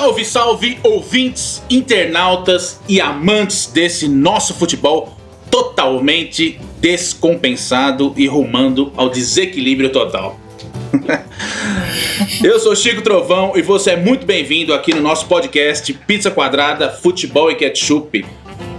Salve, salve, ouvintes, internautas e amantes desse nosso futebol totalmente descompensado e rumando ao desequilíbrio total. Eu sou Chico Trovão e você é muito bem-vindo aqui no nosso podcast Pizza Quadrada, Futebol e Ketchup.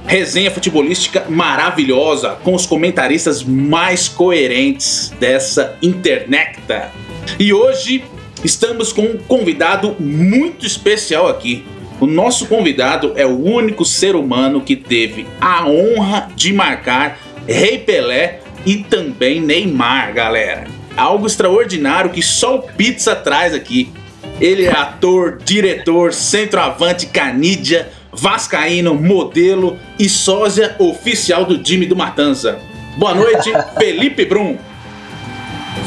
Resenha futebolística maravilhosa com os comentaristas mais coerentes dessa internecta. E hoje Estamos com um convidado muito especial aqui. O nosso convidado é o único ser humano que teve a honra de marcar Rei Pelé e também Neymar, galera. Algo extraordinário que só o Pizza traz aqui. Ele é ator, diretor, centroavante, canídia, vascaíno, modelo e sósia oficial do time do Matanza. Boa noite, Felipe Brum.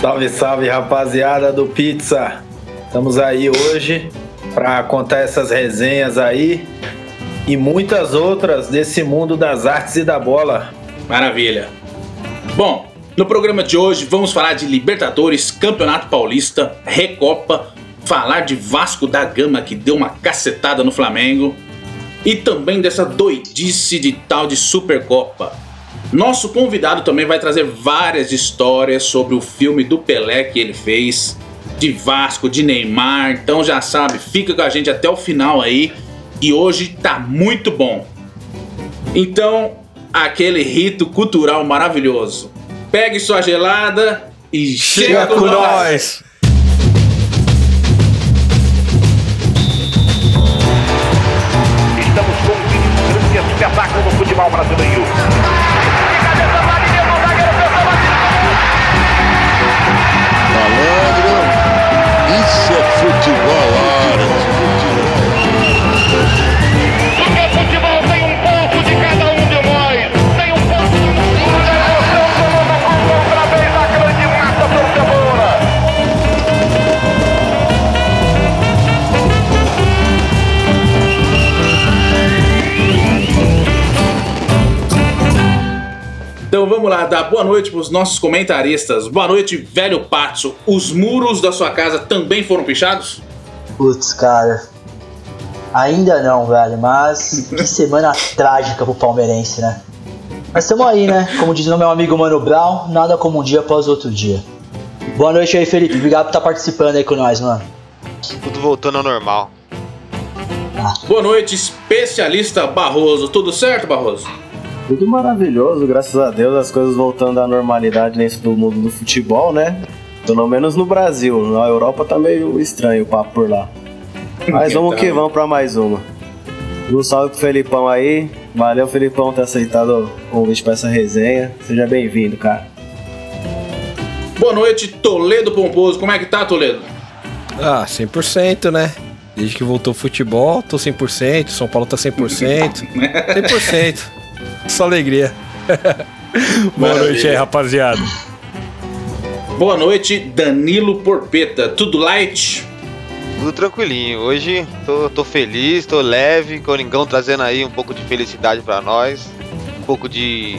Salve, salve, rapaziada do Pizza. Estamos aí hoje para contar essas resenhas aí e muitas outras desse mundo das artes e da bola. Maravilha. Bom, no programa de hoje vamos falar de Libertadores, Campeonato Paulista, Recopa, falar de Vasco da Gama que deu uma cacetada no Flamengo e também dessa doidice de tal de Supercopa. Nosso convidado também vai trazer várias histórias sobre o filme do Pelé que ele fez de Vasco, de Neymar. Então já sabe, fica com a gente até o final aí. E hoje tá muito bom. Então, aquele rito cultural maravilhoso. Pegue sua gelada e chega, chega com, com nós. nós. Estamos com um grande espetáculo no futebol brasileiro. Vamos lá, dar boa noite para os nossos comentaristas. Boa noite, velho Patso. Os muros da sua casa também foram pichados? Putz, cara. Ainda não, velho, mas que semana trágica pro palmeirense, né? Mas estamos aí, né? Como diz o meu amigo Mano Brown, nada como um dia após outro dia. Boa noite aí, Felipe. Obrigado por estar participando aí com nós, mano. Tudo voltando ao normal. Ah. Boa noite, especialista Barroso. Tudo certo, Barroso? Tudo maravilhoso, graças a Deus, as coisas voltando à normalidade dentro do mundo do futebol, né? Pelo menos no Brasil. Na Europa tá meio estranho o papo por lá. Mas vamos que vamos pra mais uma. Um salve pro Felipão aí. Valeu, Felipão, ter aceitado o convite pra essa resenha. Seja bem-vindo, cara. Boa noite, Toledo Pomposo. Como é que tá, Toledo? Ah, 100%, né? Desde que voltou o futebol, tô 100%, São Paulo tá 100%. 100%. Só alegria. Boa noite aí, rapaziada. Boa noite, Danilo Porpeta. Tudo light? Tudo tranquilinho. Hoje tô, tô feliz, tô leve. Coringão trazendo aí um pouco de felicidade para nós. Um pouco de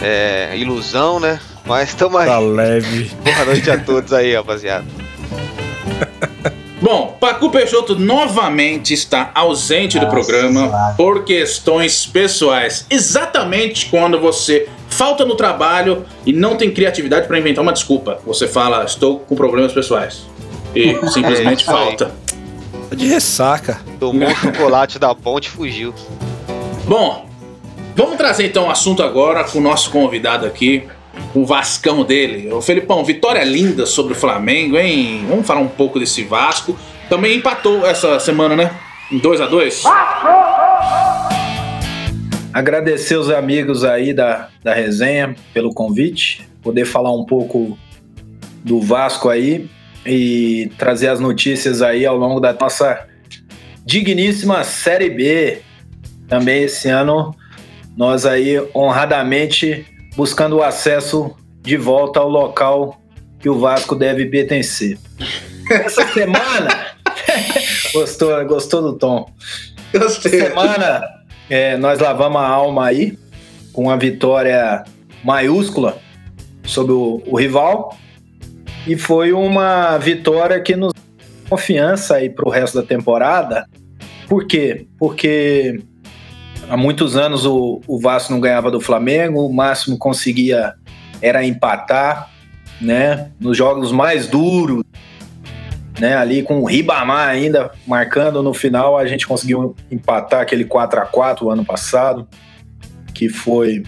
é, ilusão, né? Mas tamo aí. Tá leve. Boa noite a todos aí, rapaziada. Bom, Pacu Peixoto novamente está ausente do programa por questões pessoais. Exatamente quando você falta no trabalho e não tem criatividade para inventar uma desculpa. Você fala, estou com problemas pessoais. E simplesmente é falta. De ressaca. Tomou chocolate da ponte e fugiu. Bom, vamos trazer então o assunto agora com o nosso convidado aqui, o Vascão dele. O Felipão, vitória linda sobre o Flamengo, hein? Vamos falar um pouco desse Vasco. Também empatou essa semana, né? Em 2 a 2 Agradecer os amigos aí da, da resenha pelo convite, poder falar um pouco do Vasco aí e trazer as notícias aí ao longo da nossa digníssima Série B. Também esse ano nós aí honradamente buscando o acesso de volta ao local que o Vasco deve pertencer. Essa semana. gostou, gostou do tom. Gostei. Essa semana é, nós lavamos a alma aí com uma vitória maiúscula sobre o, o rival. E foi uma vitória que nos confiança aí para o resto da temporada. Por quê? Porque há muitos anos o, o Vasco não ganhava do Flamengo, o máximo conseguia era empatar, né? Nos jogos mais duros, né? Ali com o Ribamar ainda marcando no final, a gente conseguiu empatar aquele 4 a 4 o ano passado, que foi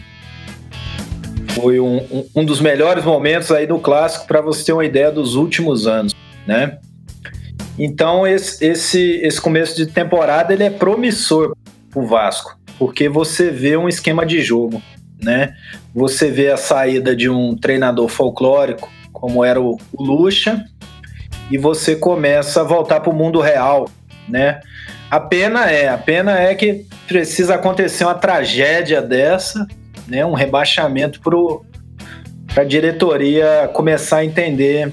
foi um, um, um dos melhores momentos aí do clássico para você ter uma ideia dos últimos anos, né? Então esse, esse, esse começo de temporada ele é promissor para o Vasco, porque você vê um esquema de jogo, né? Você vê a saída de um treinador folclórico como era o, Lucha e você começa a voltar para o mundo real, né? A pena é, a pena é que precisa acontecer uma tragédia dessa né, um rebaixamento para a diretoria começar a entender,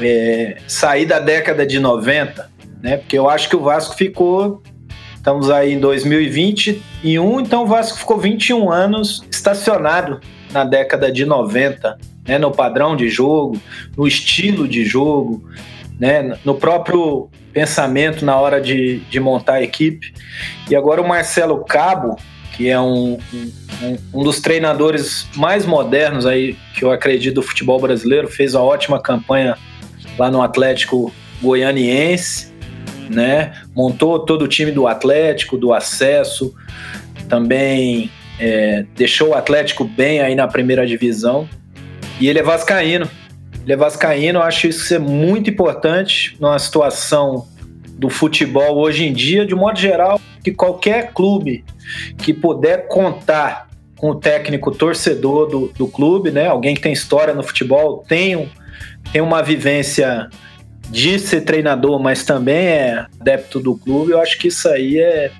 é, sair da década de 90, né, porque eu acho que o Vasco ficou, estamos aí em 2021, então o Vasco ficou 21 anos estacionado na década de 90, né, no padrão de jogo, no estilo de jogo, né, no próprio pensamento na hora de, de montar a equipe. E agora o Marcelo Cabo, que é um, um, um, dos treinadores mais modernos aí que eu acredito do futebol brasileiro, fez uma ótima campanha lá no Atlético Goianiense, né? Montou todo o time do Atlético, do acesso, também é, deixou o Atlético bem aí na primeira divisão. E ele é vascaíno. Ele é vascaíno, acho isso ser muito importante numa situação do futebol hoje em dia, de modo geral, que qualquer clube que puder contar com o técnico torcedor do, do clube, né? Alguém que tem história no futebol, tem, tem uma vivência de ser treinador, mas também é adepto do clube, eu acho que isso aí é,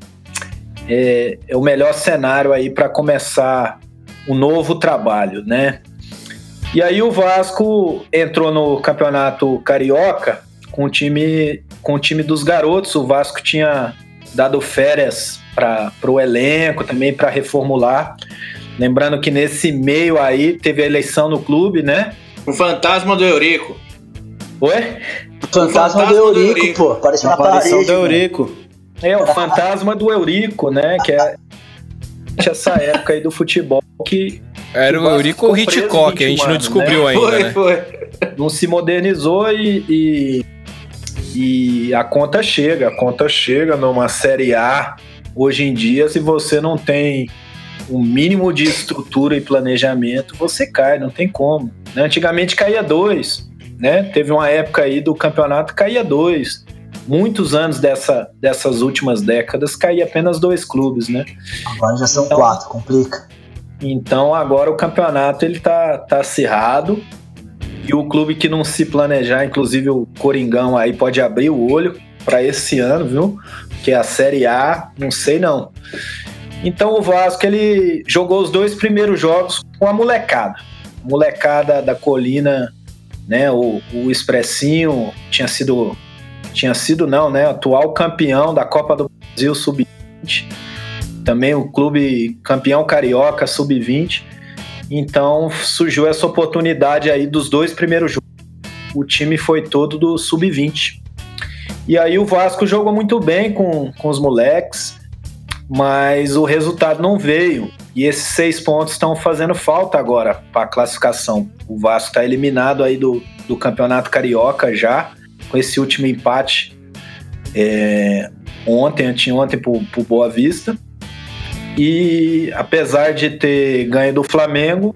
é, é o melhor cenário aí para começar um novo trabalho, né? E aí o Vasco entrou no campeonato carioca com o time com o time dos garotos. O Vasco tinha dado férias para o elenco também para reformular. Lembrando que nesse meio aí teve a eleição no clube, né? O fantasma do Eurico. Oi? O fantasma, do, Eurico, do Eurico, pô. Parece uma parede. do Eurico. É, o fantasma do Eurico, né? Que é essa época aí do futebol que. Era o Eurico ou Hitchcock, a gente não descobriu né? ainda. Foi, né? foi. Não se modernizou e, e e a conta chega, a conta chega numa Série A. Hoje em dia, se você não tem o um mínimo de estrutura e planejamento, você cai, não tem como. Né? Antigamente caía dois, né? Teve uma época aí do campeonato caía dois. Muitos anos dessa, dessas últimas décadas caía apenas dois clubes, né? Agora já são então, quatro, complica. Então agora o campeonato ele tá, tá acirrado e o clube que não se planejar, inclusive o Coringão aí pode abrir o olho para esse ano, viu? Que é a Série A, não sei não. Então o Vasco ele jogou os dois primeiros jogos com a molecada. Molecada da Colina, né? O, o Expressinho tinha sido tinha sido não, né? Atual campeão da Copa do Brasil sub-20. Também o clube campeão carioca sub-20. Então surgiu essa oportunidade aí dos dois primeiros jogos. O time foi todo do sub-20. E aí o Vasco jogou muito bem com, com os moleques, mas o resultado não veio. E esses seis pontos estão fazendo falta agora para a classificação. O Vasco está eliminado aí do, do Campeonato Carioca já, com esse último empate é, ontem, anteontem, para o Boa Vista. E apesar de ter ganho do Flamengo,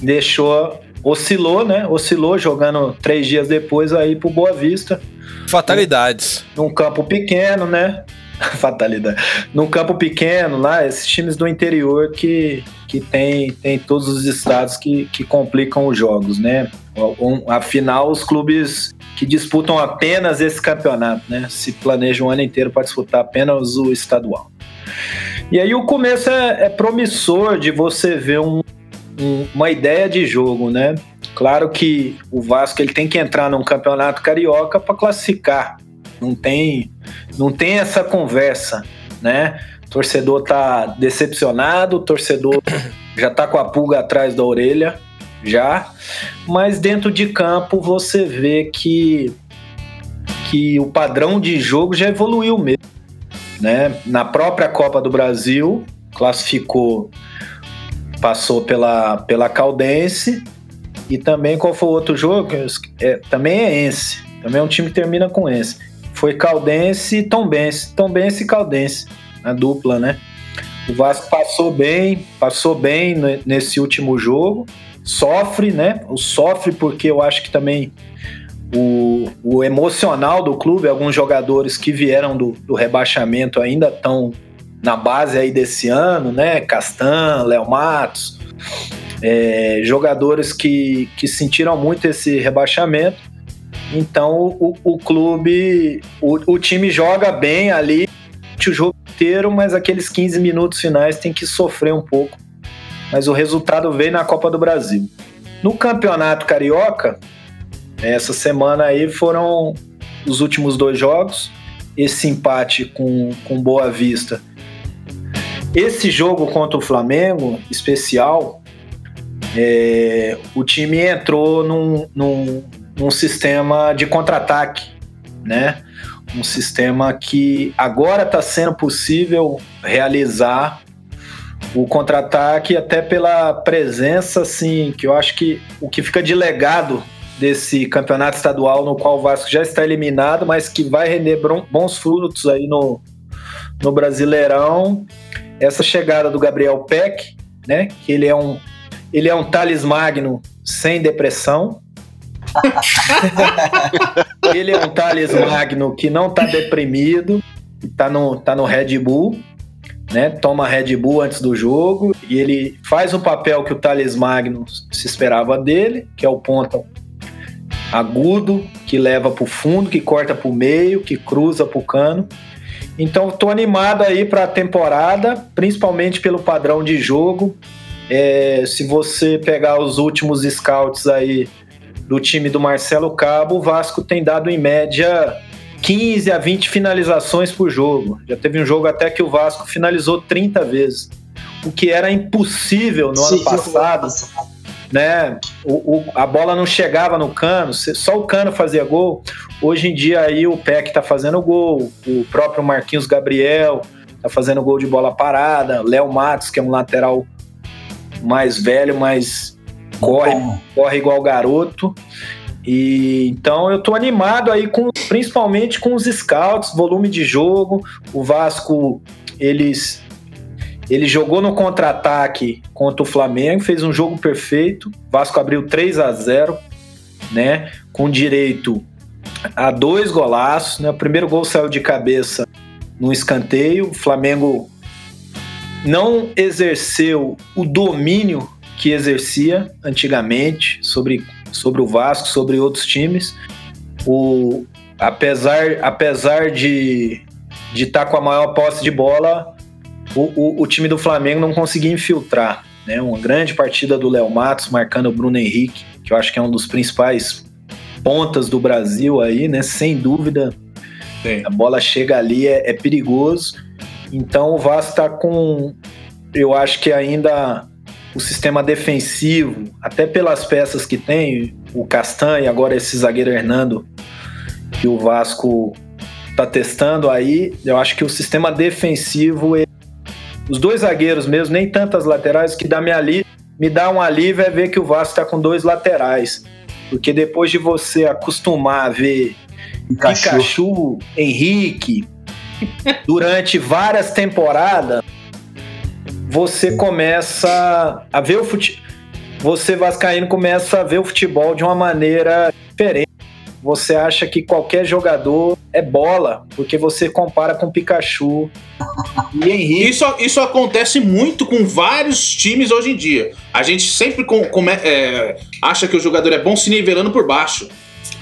deixou oscilou, né? Oscilou jogando três dias depois aí pro Boa Vista. Fatalidades. Num campo pequeno, né? Fatalidade. Num campo pequeno lá, esses times do interior que, que tem, tem todos os estados que, que complicam os jogos, né? Afinal, os clubes que disputam apenas esse campeonato, né? Se planejam o ano inteiro para disputar apenas o estadual. E aí o começo é, é promissor de você ver um, um, uma ideia de jogo, né? Claro que o Vasco ele tem que entrar num campeonato carioca para classificar. Não tem, não tem essa conversa, né? O torcedor tá decepcionado, o torcedor já tá com a pulga atrás da orelha, já. Mas dentro de campo você vê que que o padrão de jogo já evoluiu mesmo. Né? Na própria Copa do Brasil, classificou, passou pela, pela Caldense e também qual foi o outro jogo? É, também é Ense. Também é um time que termina com Ense. Foi Caldense e Tombense. Tombense e Caldense, a dupla, né? O Vasco passou bem, passou bem nesse último jogo. Sofre, né? O sofre porque eu acho que também o, o emocional do clube, alguns jogadores que vieram do, do rebaixamento ainda estão na base aí desse ano, né? Castan, Léo Matos, é, jogadores que, que sentiram muito esse rebaixamento. Então o, o clube, o, o time joga bem ali o jogo inteiro, mas aqueles 15 minutos finais tem que sofrer um pouco. Mas o resultado veio na Copa do Brasil. No Campeonato Carioca, essa semana aí foram os últimos dois jogos. Esse empate com, com Boa Vista. Esse jogo contra o Flamengo, especial, é, o time entrou num, num, num sistema de contra-ataque, né? Um sistema que agora está sendo possível realizar o contra-ataque até pela presença, assim, que eu acho que o que fica de legado desse campeonato estadual no qual o Vasco já está eliminado, mas que vai render bons frutos aí no, no Brasileirão. Essa chegada do Gabriel Peck, né? Que ele é um ele é um Thales sem depressão. ele é um Thales Magno que não está deprimido, está no, tá no Red Bull, né? Toma Red Bull antes do jogo e ele faz o papel que o Thales Magno se esperava dele, que é o ponta agudo, que leva para o fundo, que corta para o meio, que cruza para o cano. Então estou animado aí para a temporada, principalmente pelo padrão de jogo. É, se você pegar os últimos scouts aí do time do Marcelo Cabo, o Vasco tem dado em média 15 a 20 finalizações por jogo. Já teve um jogo até que o Vasco finalizou 30 vezes, o que era impossível no Sim, ano passado né? O, o, a bola não chegava no cano, só o cano fazia gol. Hoje em dia aí o Peck tá fazendo gol, o próprio Marquinhos Gabriel tá fazendo gol de bola parada, Léo Matos, que é um lateral mais velho, mas corre, corre igual garoto. E então eu tô animado aí com principalmente com os scouts, volume de jogo. O Vasco eles ele jogou no contra-ataque contra o Flamengo, fez um jogo perfeito. Vasco abriu 3 a 0 né? Com direito a dois golaços. Né? O primeiro gol saiu de cabeça no escanteio. O Flamengo não exerceu o domínio que exercia antigamente sobre, sobre o Vasco, sobre outros times. O, apesar, apesar de estar de tá com a maior posse de bola, o, o, o time do Flamengo não conseguia infiltrar. Né? Uma grande partida do Léo Matos marcando o Bruno Henrique, que eu acho que é um dos principais pontas do Brasil aí, né? Sem dúvida. Sim. A bola chega ali, é, é perigoso. Então o Vasco está com, eu acho que ainda o sistema defensivo, até pelas peças que tem, o Castan e agora esse zagueiro Hernando, que o Vasco está testando aí, eu acho que o sistema defensivo os dois zagueiros mesmo, nem tantas laterais, que dá me, ali, me dá um alívio é ver que o Vasco está com dois laterais. Porque depois de você acostumar a ver Pikachu, Pikachu Henrique, durante várias temporadas, você começa a ver o futebol. Você, Vascaíno, começa a ver o futebol de uma maneira diferente você acha que qualquer jogador é bola, porque você compara com Pikachu e Henrique. Isso, isso acontece muito com vários times hoje em dia. A gente sempre com, com, é, acha que o jogador é bom se nivelando por baixo.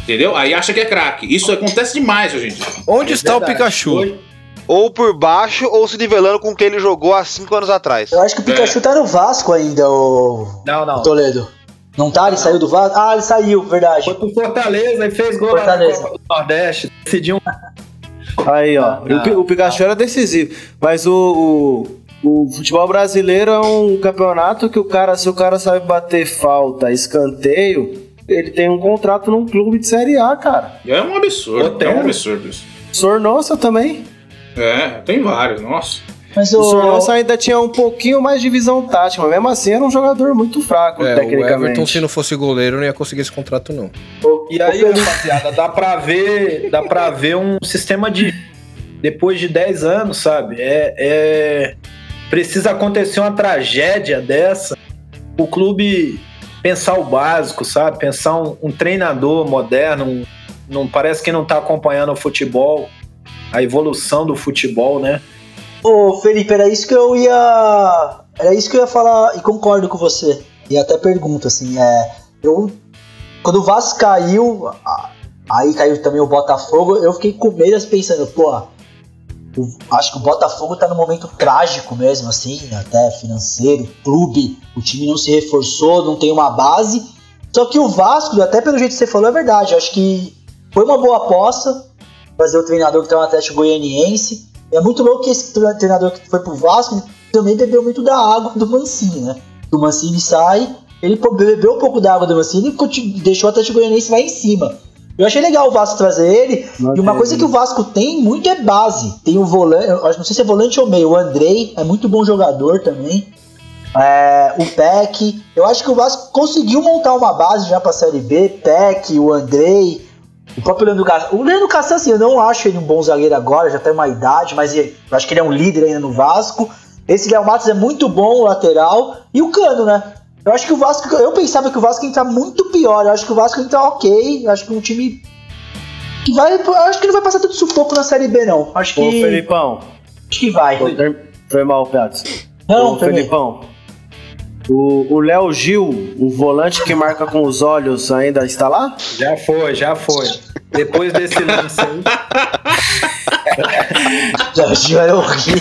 Entendeu? Aí acha que é craque. Isso acontece demais hoje em dia. Onde é está verdade. o Pikachu? Foi? Ou por baixo, ou se nivelando com quem ele jogou há cinco anos atrás. Eu acho que o Pikachu é. tá no Vasco ainda, o. Não, não. Toledo. Não tá? Ele não. saiu do Vasco? Ah, ele saiu, verdade. Foi pro Fortaleza e fez gol Fortaleza. Copa do Nordeste. Decidiu um. Aí, ó. Ah, o, o, Pikachu era decisivo. Mas o, o, o, futebol brasileiro é um campeonato que o cara, se o cara sabe bater falta, escanteio, ele tem um contrato num clube de Série A, cara. É um absurdo. É um absurdo isso. Sornosa também. É, tem vários, nossa. Mas O o. Sornosa ainda tinha um pouquinho mais de visão tática, mas mesmo assim era um jogador muito fraco, É, o tecnicamente. Everton, se não fosse goleiro, não ia conseguir esse contrato, não. E aí, rapaziada, dá pra ver, dá pra ver um sistema de depois de 10 anos, sabe? É, é- precisa acontecer uma tragédia dessa, o clube pensar o básico, sabe? Pensar um, um treinador moderno, um- não parece que não tá acompanhando o futebol, a evolução do futebol, né? Ô, Felipe, era isso que eu ia. Era isso que eu ia falar e concordo com você. E até pergunto, assim, é. Eu. Quando o Vasco caiu, aí caiu também o Botafogo, eu fiquei com medo pensando, pô, acho que o Botafogo tá num momento trágico mesmo, assim, até financeiro, clube, o time não se reforçou, não tem uma base. Só que o Vasco, até pelo jeito que você falou, é verdade. Acho que foi uma boa aposta fazer o treinador que tá no Atlético Goianiense. É muito louco que esse tre- treinador que foi pro Vasco também bebeu muito da água do Mancini, né? O Mancini sai, ele bebeu um pouco da água do Mancini e deixou o Atlético Goianiense lá em cima. Eu achei legal o Vasco trazer ele. Não e uma teve, coisa que o Vasco tem muito é base. Tem o volante, não sei se é volante ou meio, o Andrei é muito bom jogador também. É, o Peck. Eu acho que o Vasco conseguiu montar uma base já pra Série B. Peck, o Andrei, o próprio Leandro Castan. O Leandro Castan, assim, eu não acho ele um bom zagueiro agora, já tem uma idade, mas eu acho que ele é um líder ainda no Vasco. Esse Léo Matos é muito bom, o lateral. E o Cano, né? Eu acho que o Vasco. Eu pensava que o Vasco ia entrar muito pior. Eu acho que o Vasco ia entrar ok. Eu acho que um time. Que vai. Eu acho que não vai passar tanto sufoco na Série B, não. Acho que. Ô, Felipão, Acho que vai. foi mal, Piatos. Não, Ô. Felipão, o o Léo Gil, o volante que marca com os olhos, ainda está lá? Já foi, já foi. Depois desse lance aí. Já já era horrível.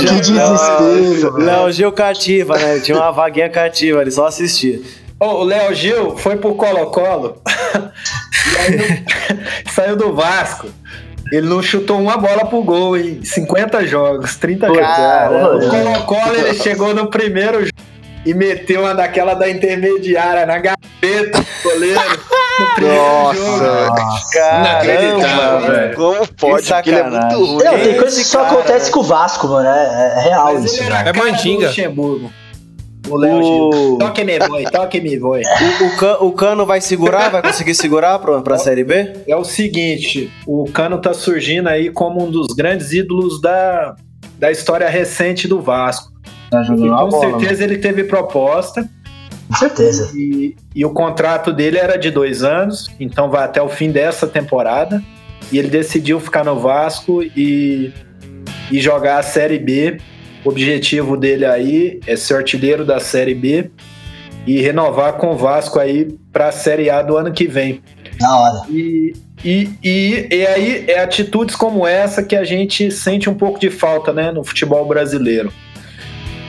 que desespero. velho. Léo Gil cativa, né? Tinha uma vaguinha cativa, ele só assistia. Ô, o Léo Gil foi pro Colo-Colo. e aí, saiu do Vasco. Ele não chutou uma bola pro gol em 50 jogos, 30 jogos. O Colo-Colo ele chegou no primeiro jogo e meteu uma daquela da intermediária na gaveta do goleiro. Nossa, Inacreditável, velho. como pode? Ele é sacanagem. muito ruim. Não, tem coisa que só cara, acontece com o Vasco, mano. É, é real Mas isso. a É mandinga. Luxemburgo. O Léo O-. Toque me boy, toque me boy. O, o Can- o Cano vai segurar? Vai conseguir segurar pra, pra Série B? É o seguinte, o Cano tá surgindo aí como um dos grandes ídolos da, da história recente do Vasco. Tá E jogando com certeza ele teve proposta Com certeza. e, e o contrato dele era de dois anos, então vai até o fim dessa temporada. E ele decidiu ficar no Vasco e, e jogar a Série B. O objetivo dele aí é ser artilheiro da Série B e renovar com o Vasco aí para a Série A do ano que vem. Na hora. E, e, e, e aí é atitudes como essa que a gente sente um pouco de falta né, no futebol brasileiro.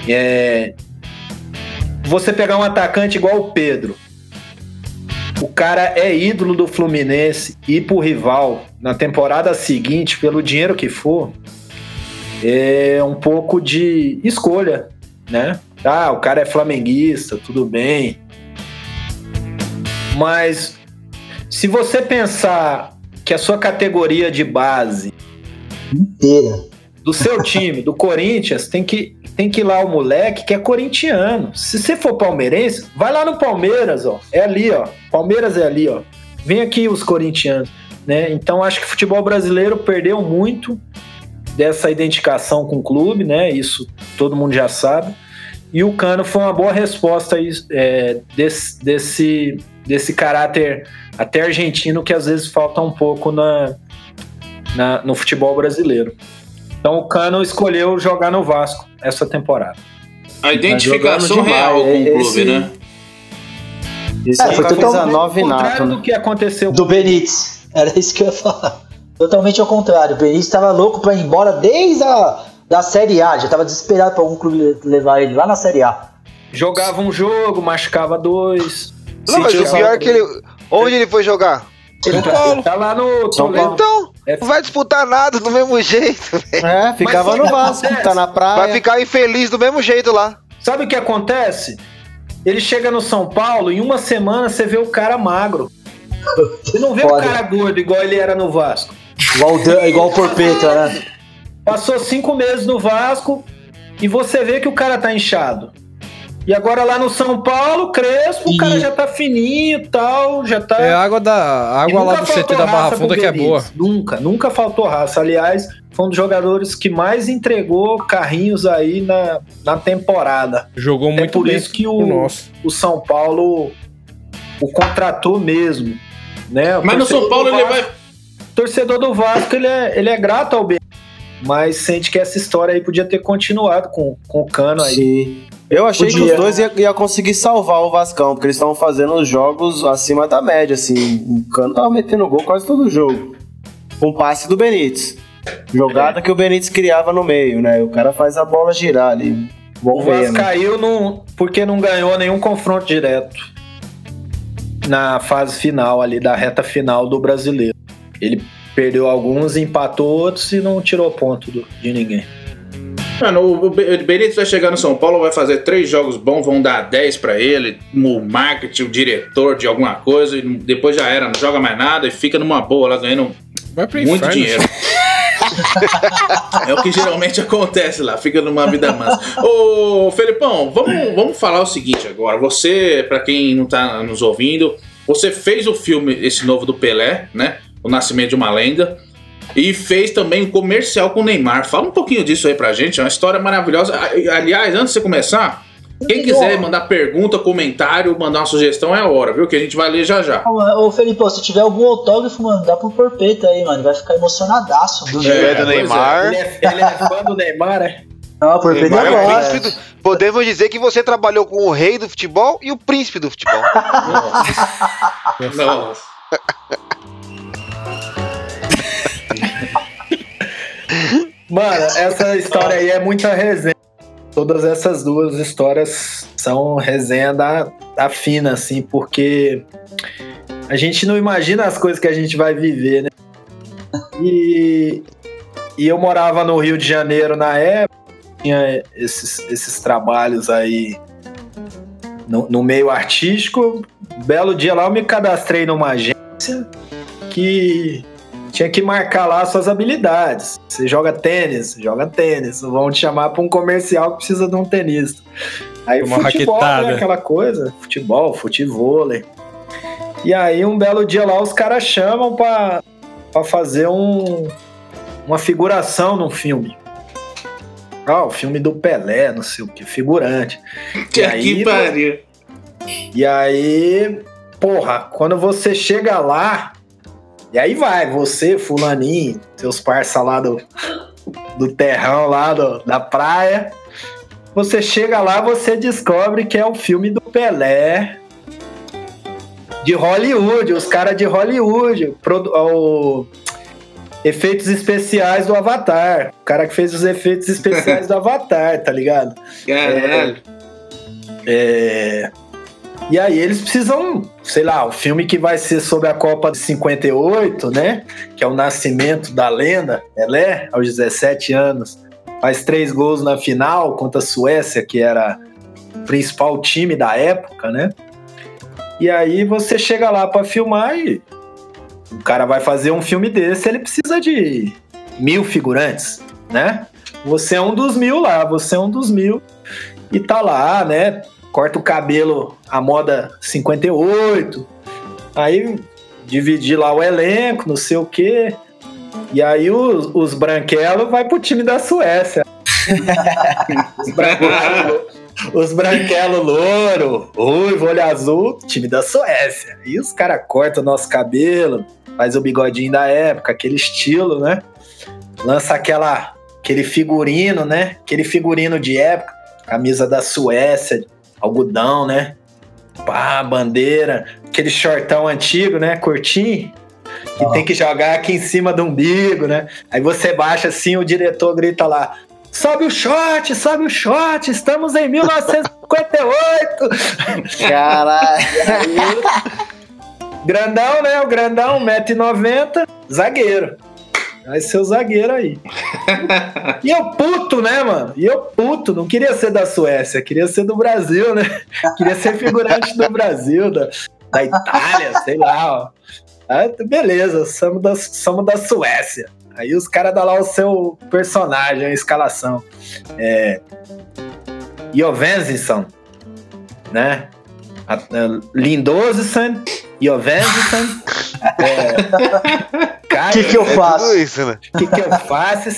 É, você pegar um atacante igual o Pedro, o cara é ídolo do Fluminense e ir pro rival na temporada seguinte, pelo dinheiro que for, é um pouco de escolha, né? Ah, o cara é flamenguista, tudo bem. Mas se você pensar que a sua categoria de base Inteira. do seu time, do Corinthians, tem que, tem que ir lá o moleque que é corintiano. Se você for palmeirense, vai lá no Palmeiras, ó. É ali, ó. Palmeiras é ali, ó. Vem aqui os corintianos, né? Então acho que o futebol brasileiro perdeu muito dessa identificação com o clube, né? Isso todo mundo já sabe. E o Cano foi uma boa resposta é, desse, desse, desse caráter até argentino que às vezes falta um pouco na, na- no futebol brasileiro. Então o Cano escolheu jogar no Vasco essa temporada. A identificação jogando demais, real com o clube, esse- né? Esse É, foi foi total- 19 Ao contrário né? do que aconteceu Do Benítez. Era isso que eu ia falar. Totalmente ao contrário. O Benítez tava louco pra ir embora desde a da Série A. Já tava desesperado pra algum clube levar ele lá na Série A. jogava um jogo, machucava dois. Não, mas o pior é que ele. Onde ele foi jogar? Ele tá, tá lá no São Toledo. Paulo. Então, É. não vai disputar nada do mesmo jeito. É, ficava no Vasco, acontece? tá na praia. Vai ficar infeliz do mesmo jeito lá. Sabe o que acontece? Ele chega no São Paulo, em uma semana você vê o cara magro. Você não vê Foda. o cara gordo igual ele era no Vasco. Igual, o igual o Porpeta, né? Passou cinco meses no Vasco e você vê que o cara tá inchado. E agora lá no São Paulo, Crespo, o E- cara já tá fininho e tal, já tá. É a água da água lá do CT da Barra Funda que é boa. Nunca, nunca faltou raça. Aliás, foi um dos jogadores que mais entregou carrinhos aí na, na temporada. Jogou É muito por bem isso que o, nosso. o São Paulo o contratou mesmo. Né? O Mas no São Paulo do ele Vasco- vai. torcedor do Vasco, ele é, ele é grato ao bem. Mas sente que essa história aí podia ter continuado com, com o Cano aí. Sim. Eu achei que Podia. os dois ia, ia conseguir salvar o Vascão, porque eles estavam fazendo os jogos acima da média, assim. O Cano tava metendo gol quase todo jogo. Com passe do Benítez. Jogada que o Benítez criava no meio, né? O cara faz a bola girar ali. O Bom ver, Vasco né? caiu num, porque não ganhou nenhum confronto direto na fase final ali, da reta final do brasileiro. Ele perdeu alguns, empatou outros e não tirou ponto do- de ninguém. Mano, o o Be- o Benítez vai chegar no São Paulo, vai fazer três jogos bons, vão dar 10 pra ele, o marketing, o diretor de alguma coisa, e depois já era, não joga mais nada e fica numa boa lá ganhando muito inferno. dinheiro. é o que geralmente acontece lá, fica numa vida mansa. Ô, Felipão, vamos, vamos falar o seguinte agora. Você, pra quem não tá nos ouvindo, você fez o filme, esse novo do Pelé, né? O Nascimento de uma Lenda. E fez também um comercial com o Neymar. Fala um pouquinho disso aí pra gente, é uma história maravilhosa. A- Aliás, antes de você começar, quem quiser mandar pergunta, comentário, mandar uma sugestão é a hora, viu? Que a gente vai ler já já. Ô, Felipe, se tiver algum autógrafo, mano, dá pro Porpeta aí, mano. Vai ficar emocionadaço. Do tiver do pois é. Neymar. Ele é, ele é fã do Neymar, é? Não, o Porpeta Neymar é o agora. príncipe do- Podemos dizer que você trabalhou com o rei do futebol e o príncipe do futebol. Nossa. Mano, essa história aí é muita resenha. Todas essas duas histórias são resenha da, da fina, assim, porque a gente não imagina as coisas que a gente vai viver, né? E, e eu morava no Rio de Janeiro na época, tinha esses, esses trabalhos aí no, no meio artístico. Belo dia lá eu me cadastrei numa agência que tinha que marcar lá suas habilidades. Você joga tênis, joga tênis. Vão te chamar para um comercial que precisa de um tenista. Aí Uma futebol, né, aquela coisa, futebol, futevôlei. E aí um belo dia lá os caras chamam para fazer um, uma figuração num filme. Ah, o filme do Pelé, não sei o que, figurante. Que aí, que pariu. E aí, porra, quando você chega lá, e aí vai, você, fulaninho, seus parça lá do, do terrão lá do- da praia, você chega lá, você descobre que é o filme do Pelé de Hollywood, os caras de Hollywood, o, efeitos especiais do Avatar, o cara que fez os efeitos especiais do Avatar, tá ligado? Caralho. É, E aí eles precisam, sei lá, o filme que vai ser sobre a Copa de 58, né? Que é o nascimento da lenda, Pelé, aos 17 anos. Faz três gols na final contra a Suécia, que era o principal time da época, né? E aí você chega lá pra filmar e o cara vai fazer um filme desse, ele precisa de mil figurantes, né? Você é um dos mil lá, você é um dos mil e tá lá, né? Corta o cabelo à moda 58. Aí dividir lá o elenco, não sei o quê. E aí os, os branquelos vai pro time da Suécia. os branquelos, os branquelos louro, ruivo, olho azul, time da Suécia. E os caras cortam o nosso cabelo, faz o bigodinho da época, aquele estilo, né? Lança aquela, aquele figurino, né? Aquele figurino de época, camisa da Suécia, algodão, né? Pá, bandeira, aquele shortão antigo, né? Curtinho. Que tem que jogar aqui em cima do umbigo, né? Aí você baixa assim, o diretor grita lá: sobe o short, sobe o short, estamos em 1958. Caralho. Grandão, né? O grandão, 1,90m, zagueiro. Vai ser o zagueiro aí. e eu puto, né, mano? E eu puto, não queria ser da Suécia, queria ser do Brasil, né? Queria ser figurante do Brasil, da, da Itália, sei lá, ó. Ah, beleza, somos da, somos da Suécia. Aí os caras dão lá o seu personagem, a escalação. É. Jovensen, né? A- a- Lindosen, O que, que eu É faço? isso, né? o que, que eu faço?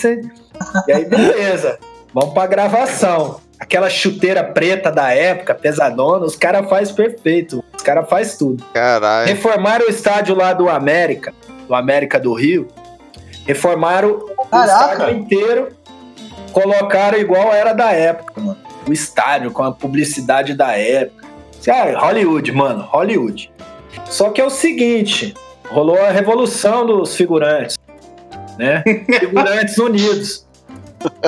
E aí, beleza. Vamos pra gravação. Aquela chuteira preta da época, pesadona, os caras fazem perfeito. Os caras fazem tudo. Caralho. Reformaram o estádio lá do América, do América do Rio. Reformaram o Caraca. estádio inteiro. Colocaram igual era da época, mano. O estádio com a publicidade da época. Ah, Hollywood, mano, Hollywood. Só que é o seguinte, rolou a revolução dos figurantes, né? Figurantes unidos.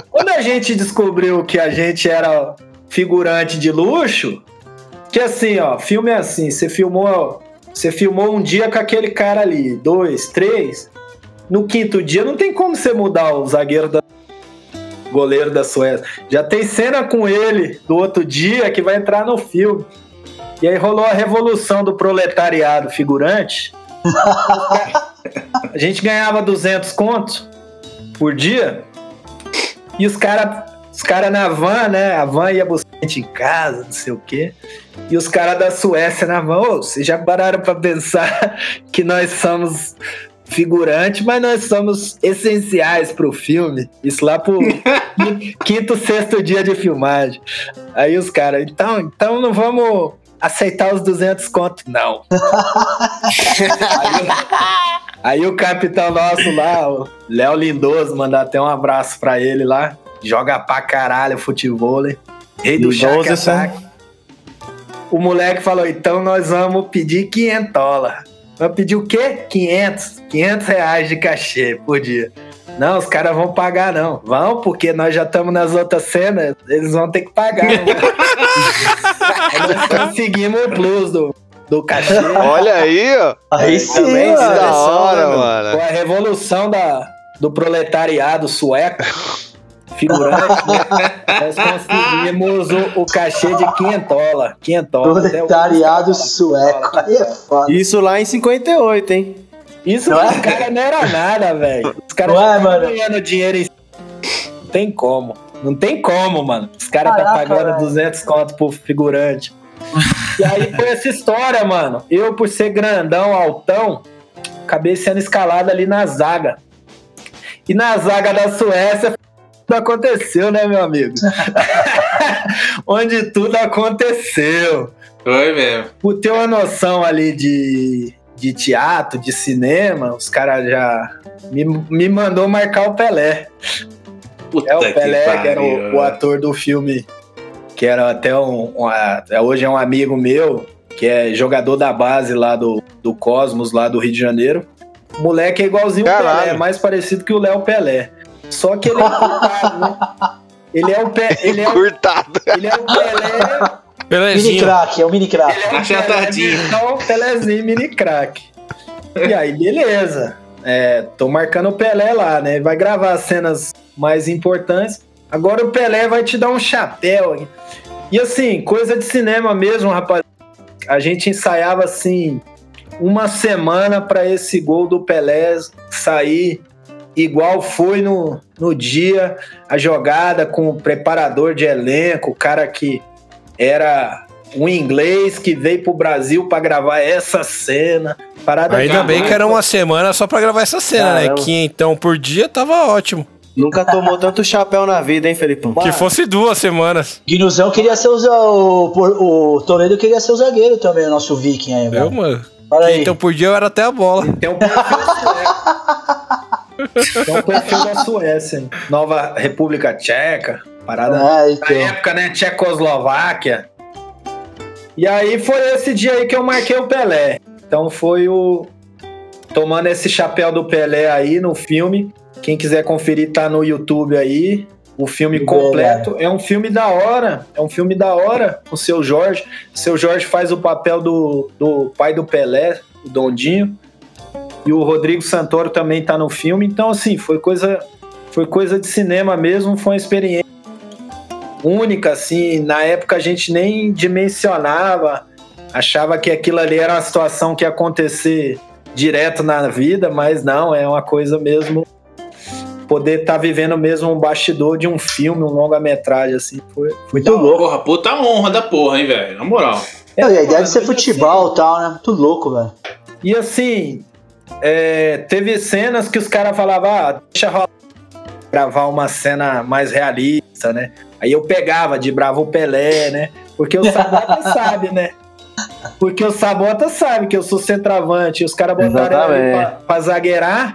Quando a gente descobriu que a gente era figurante de luxo, que assim, ó, filme é assim, você filmou, você filmou um dia com aquele cara ali, dois, três. No quinto dia não tem como você mudar o zagueiro da goleiro da Suécia. Já tem cena com ele do outro dia que vai entrar no filme. E aí rolou a revolução do proletariado figurante. A gente ganhava 200 contos por dia. E os caras os cara na van, né? A van ia buscar a gente em casa, não sei o quê. E os caras da Suécia na van, vocês já pararam pra pensar que nós somos figurantes, mas nós somos essenciais pro filme. Isso lá pro quinto, sexto dia de filmagem. Aí os caras, então, então não vamos aceitar os 200 contos, não. aí, aí o capitão nosso lá, o Léo Lindoso, mandar até um abraço pra ele lá. Joga pra caralho futebol, rei do Lindoso, ataque. O moleque falou, então nós vamos pedir 500 dólares. Vamos pedir o quê? 500. 500 reais de cachê por dia. Não, os caras vão pagar, não. Vão, porque nós já estamos nas outras cenas, eles vão ter que pagar. né? Conseguimos o plus do, do cachê. Olha aí, ó. Aí sim, também, mano. da hora, Com mano. a revolução da, do proletariado sueco, figurante, né? nós conseguimos o, o cachê de quinhentola. Quinhentola. Proletariado sueco. Aí é foda. Isso lá em 58, hein? Isso Não é? os caras não era nada, velho. Os caras Não já é, estavam mano? ganhando dinheiro em... Não tem como. Não tem como, mano. Os caras tá pagando velho. 200 conto pro figurante. e aí foi essa história, mano. Eu, por ser grandão, altão, acabei sendo escalado ali na zaga. E na zaga da Suécia, tudo aconteceu, né, meu amigo? Onde tudo aconteceu. Foi mesmo. Por ter uma noção ali de, de teatro, de cinema, os caras já me, me mandou marcar o Pelé. Puta É o que Pelé, que era pariu, o, o velho. ator do filme, que era até um, um- a- hoje é um amigo meu, que é jogador da base lá do, do Cosmos, lá do Rio de Janeiro. O moleque é igualzinho o. Pelé, mais parecido que o Léo Pelé. Só que ele é encurtado, né? Ele é o, Pe, ele é o, Curtado. ele é o Pelé Mini Belezinho. crack, é o mini crack. Ele é um. Pelé, Então, Pelézinho, mini crack. E aí, beleza. É, tô marcando o Pelé lá, né? Vai gravar as cenas mais importantes. Agora o Pelé vai te dar um chapéu. E assim, coisa de cinema mesmo, rapaz. A gente ensaiava assim uma semana para esse gol do Pelé sair igual foi no, no dia, a jogada com o preparador de elenco, o cara que era um inglês que veio pro Brasil pra gravar essa cena. Parada Ainda bem que era uma semana só pra gravar essa cena, né? Caramba. Que então por dia tava ótimo. Nunca tomou tanto chapéu na vida, hein, Felipão? Que fosse duas semanas. Guinuzão queria ser o, o, o Toledo queria ser o zagueiro também, o nosso viking aí, Eu, velho. mano. Olha aí. Então por dia eu era até a bola. Tem um perfil sueco. Tem um perfil da Suécia, hein? Nova República Tcheca, parada É, na então. época, né? Tchecoslováquia. E aí foi esse dia aí que eu marquei o Pelé. Então foi o. Tomando esse chapéu do Pelé aí no filme. Quem quiser conferir, tá no YouTube aí. O filme completo. É um filme da hora. É um filme da hora. O seu Jorge. O seu Jorge faz o papel do, do pai do Pelé, o Dondinho. E o Rodrigo Santoro também tá no filme. Então, assim, foi coisa, foi coisa de cinema mesmo, foi uma experiência única, assim. Na época a gente nem dimensionava, achava que aquilo ali era uma situação que ia acontecer direto na vida, mas não, é uma coisa mesmo. Poder estar tá vivendo mesmo um bastidor de um filme, um longa-metragem, assim, foi, foi muito louco. Porra, puta honra da porra, hein, velho? Na moral. É, a ideia de ser futebol e tal, né? Muito louco, velho. E assim, é, teve cenas que os caras falavam, ah, deixa rolar gravar uma cena mais realista, né? Aí eu pegava de bravo o Pelé, né? Porque o Sabota sabe, né? Porque o Sabota sabe que eu sou centroavante. Os caras botaram ele pra, pra zagueirar.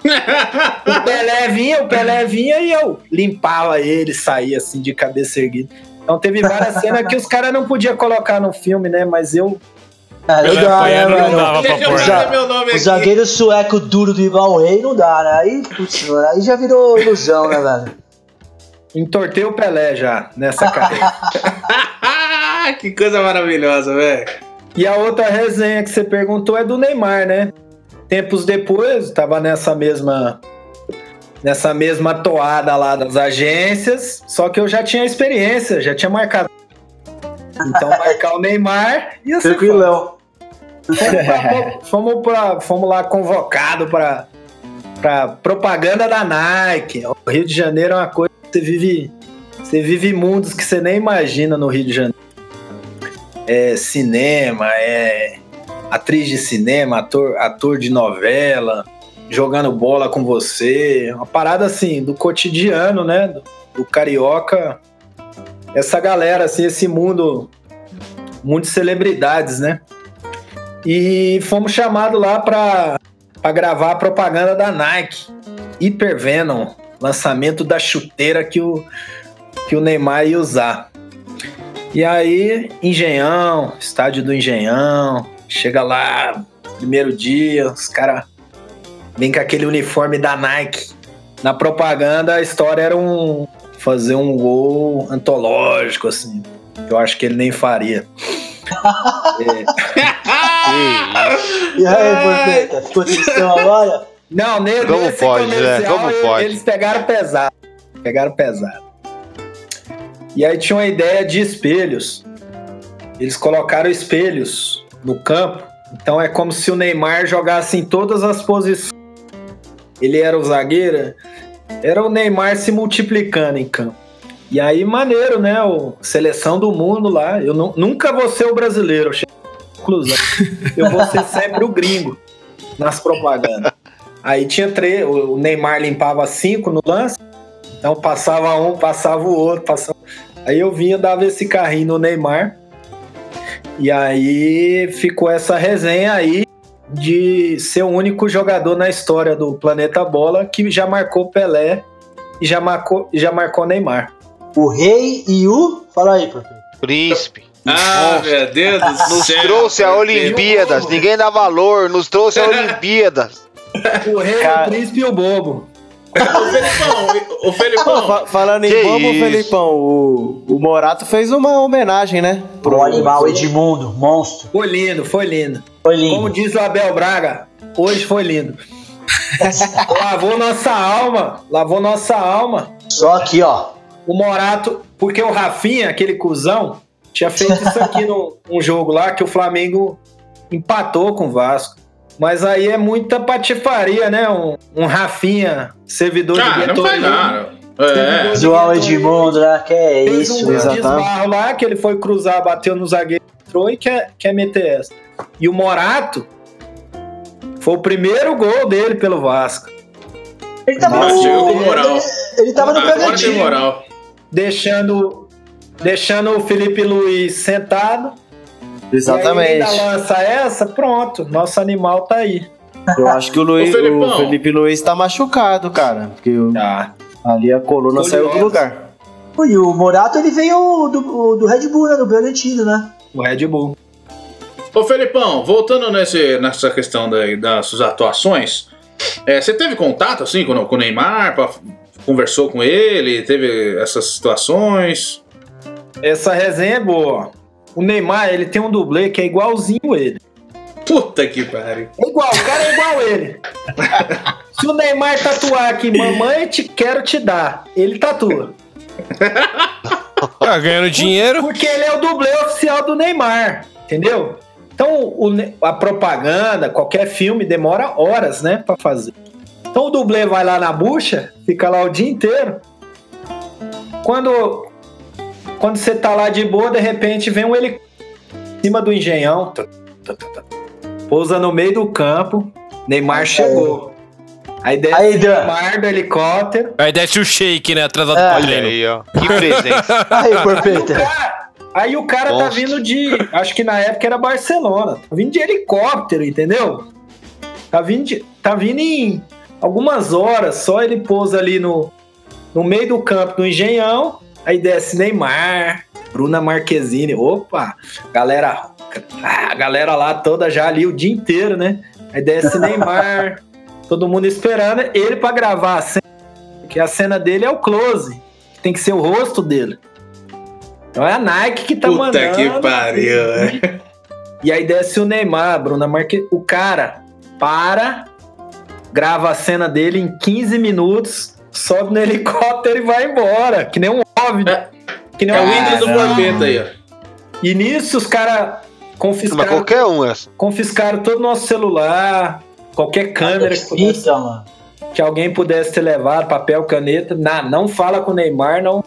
o Pelé vinha, o Pelé vinha e eu limpava ele, saía assim de cabeça erguida. Então teve várias cenas que os caras não podiam colocar no filme, né? Mas eu é legal, né, mano? O zagueiro sueco duro do Ivan Rei não dá, né? Aí, putz, aí já virou ilusão, né, velho? Entortei o Pelé já nessa carreira. que coisa maravilhosa, velho. E a outra resenha que você perguntou é do Neymar, né? Tempos depois, tava nessa mesma nessa mesma toada lá das agências, só que eu já tinha experiência, já tinha marcado. Então marcar o Neymar ia ser Tranquilão. Fomos, pra, fomos lá convocado para para propaganda da Nike. O Rio de Janeiro é uma coisa que você vive, você vive mundos que você nem imagina no Rio de Janeiro. É cinema, é atriz de cinema, ator, ator de novela, jogando bola com você, uma parada assim do cotidiano, né, do, do carioca. Essa galera assim, esse mundo mundo de celebridades, né? E fomos chamados lá para gravar a propaganda da Nike. Hyper Venom, lançamento da chuteira que o, que o Neymar ia usar. E aí, Engenhão, estádio do Engenhão, chega lá, primeiro dia, os caras vêm com aquele uniforme da Nike. Na propaganda, a história era um fazer um gol antológico, assim. Eu acho que ele nem faria. é. e aí, ficou tristão agora? Não, nele, Como pode, né? Como pode? Eles pegaram pesado. Pegaram pesado. E aí tinha uma ideia de espelhos. Eles colocaram espelhos no campo. Então é como se o Neymar jogasse em todas as posições. Ele era o zagueiro. Era o Neymar se multiplicando em campo. E aí, maneiro, né? O seleção do mundo lá. Eu nunca vou ser o brasileiro, conclusão. Eu vou ser sempre o gringo nas propagandas. Aí tinha três, o Neymar limpava cinco no lance, então passava um, passava o outro, passava. Aí eu vinha, dava esse carrinho no Neymar. E aí ficou essa resenha aí de ser o único jogador na história do Planeta Bola que já marcou Pelé e já marcou, já marcou Neymar o rei e o. Fala aí, professor. Príncipe. Ah, meu Deus do nos céu. trouxe a Olimpíadas, ninguém dá valor, nos trouxe a Olimpíadas. O rei, Cara... o príncipe e o bobo. o Felipão, o Felipão. Oh, falando em que isso? Felipão, o, o Morato fez uma homenagem, né? Pro animal Edmundo, monstro. Foi lindo, foi lindo. Foi lindo. Como diz o Abel Braga, hoje foi lindo. lavou nossa alma, lavou nossa alma. Só aqui, ó o Morato, porque o Rafinha, aquele cuzão, tinha feito isso aqui num jogo lá que o Flamengo empatou com o Vasco. Mas aí é muita patifaria, né? Um, um Rafinha, servidor ah, de não faz nada. É. João Edmundo, né? Que é Fez isso, um desbarro lá que ele foi cruzar, bateu no zagueiro entrou e quer, quer meter essa. E o Morato foi o primeiro gol dele pelo Vasco. Ele tava Mas no, ele, moral. ele tava no Bragantino. deixando, deixando o Felipe Luiz sentado. Exatamente. E aí lança essa, pronto, nosso animal tá aí. Eu acho que o, Luiz, o Felipe Luiz tá machucado, cara. Porque tá. ali a coluna Curioso. saiu do lugar. E o Morato ele veio do, do Red Bull, né? Do Bragantino, né? O Red Bull. Ô Felipão, voltando nesse, nessa questão daí, das suas atuações, é, você teve contato assim com, com o Neymar pra conversou com ele, teve essas situações. Essa resenha é boa. O Neymar, ele tem um dublê que é igualzinho ele. Puta que pariu. É igual, o cara é igual ele. Se o Neymar tatuar aqui, mamãe, te quero te dar. Ele tatua. Tá ganhando dinheiro. Porque ele é o dublê oficial do Neymar, entendeu? Então, o a propaganda, qualquer filme, demora horas, né, pra fazer. Então, o dublê vai lá na bucha, fica lá o dia inteiro. Quando, quando você tá lá de boa, de repente vem um helicóptero em cima do engenhão. Pousa no meio do campo. Neymar chegou. Aí desce Aí, o. Neymar do helicóptero. Aí desce o shake, né? Atrasado É. Olha aí, ó. Que presença. Aí Aí, o Porpeta. cara, aí o cara tá vindo de. Acho que na época era Barcelona. Tá vindo de helicóptero, entendeu? Tá vindo, de- tá vindo em algumas horas. Só ele pousa ali no, no meio do campo do Engenhão. Aí desce Neymar, Bruna Marquezine. Opa! Galera. A galera lá toda já ali o dia inteiro, né? Aí desce Neymar. todo mundo esperando ele pra gravar a cena. Porque a cena dele é o close. Tem que ser o rosto dele. Então é a Nike que tá Puta mandando. que pariu, é. E aí desce o Neymar, Bruna Marque... O cara para, grava a cena dele em 15 minutos, sobe no helicóptero e vai embora. Que nem um óbvio. Que nem É o ídolo do. Porpeta aí, ó. E nisso os caras Mas confiscaram, qualquer um, essa. confiscaram todo o nosso celular, qualquer câmera que, pudesse, Fita, mano. que alguém pudesse ter levado, papel, caneta. Não, não fala com o Neymar, não.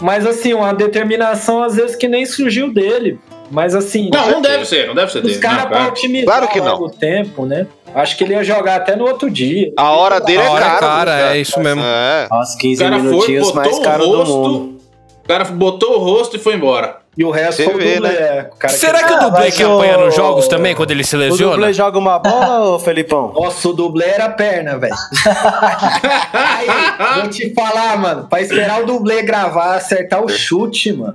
Mas assim, uma determinação às vezes que nem surgiu dele. Mas assim. Não, não deve ser, não deve ser Os dele. caras não, pra cara. otimizar Claro que não. o tempo, né? Acho que ele ia jogar até no outro dia. A hora dele A é hora é cara. cara, é isso mesmo. É. Nossa, O 15 cara foi, minutinhos mais caro o do rosto, mundo. o cara botou o rosto e foi embora. E o resto Você foi o vê, dublê, né? é, o cara Será que... que o Ah, dublê que o- apanha nos jogos também, quando ele se O lesiona? dublê joga uma bola, ô Felipão? Nossa, o dublê era a perna, velho. Aí, vou te falar, mano. Pra esperar o dublê gravar, acertar o chute, mano.